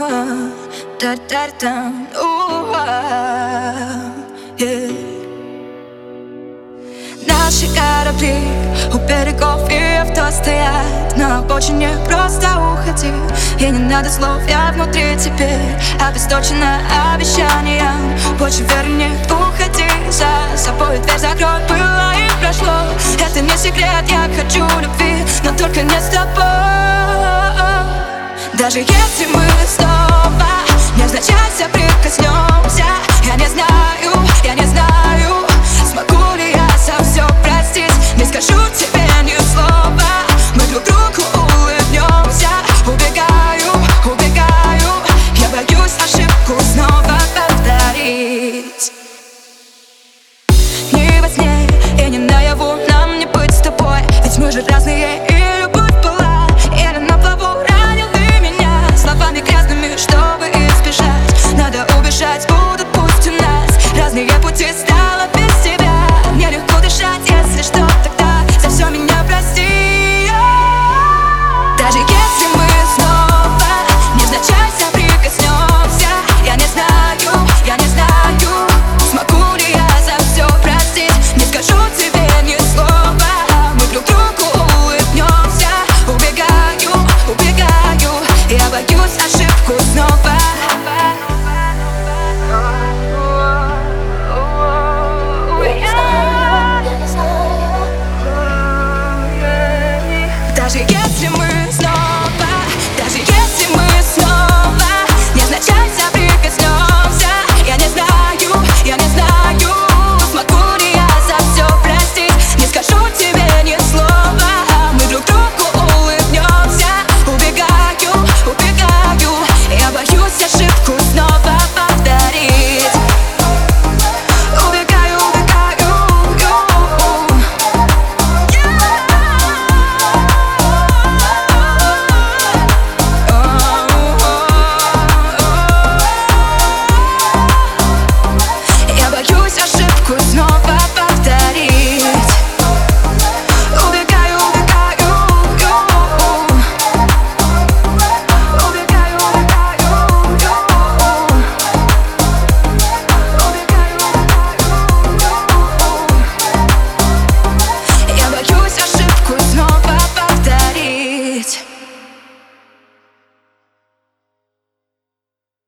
Та-та-та, уа, yeah. Наши корабли у берегов и авто стоят На обочине просто уходи И не надо слов, я внутри теперь Обесточена обещанием Больше верни, уходи За собой дверь закрой, было и прошло Это не секрет, я хочу любви Но только не с тобой даже если мы снова не невзначай прикоснемся, Я не знаю, я не знаю, смогу ли я со все простить. Не скажу тебе ни слова, мы друг другу улыбнемся. Убегаю, убегаю, я боюсь ошибку снова повторить. Не во сне и не наяву нам не быть с тобой. Ведь мы же разные пути стало без тебя. Мне легко дышать, если что, тогда За все меня прости. Даже если наши, если мы снова